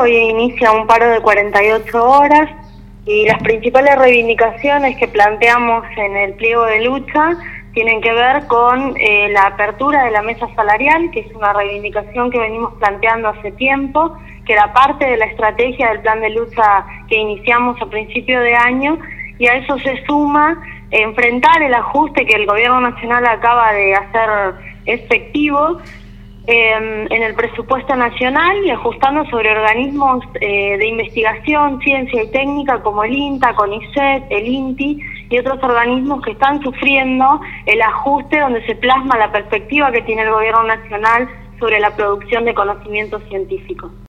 hoy inicia un paro de 48 horas y las principales reivindicaciones que planteamos en el pliego de lucha tienen que ver con eh, la apertura de la mesa salarial, que es una reivindicación que venimos planteando hace tiempo, que era parte de la estrategia del plan de lucha que iniciamos a principio de año, y a eso se suma enfrentar el ajuste que el Gobierno Nacional acaba de hacer efectivo Em, en el presupuesto nacional y ajustando sobre organismos eh, de investigación, ciencia y técnica como el INTA, CONICET, el INTI y otros organismos que están sufriendo el ajuste donde se plasma la perspectiva que tiene el gobierno nacional sobre la producción de conocimiento científico.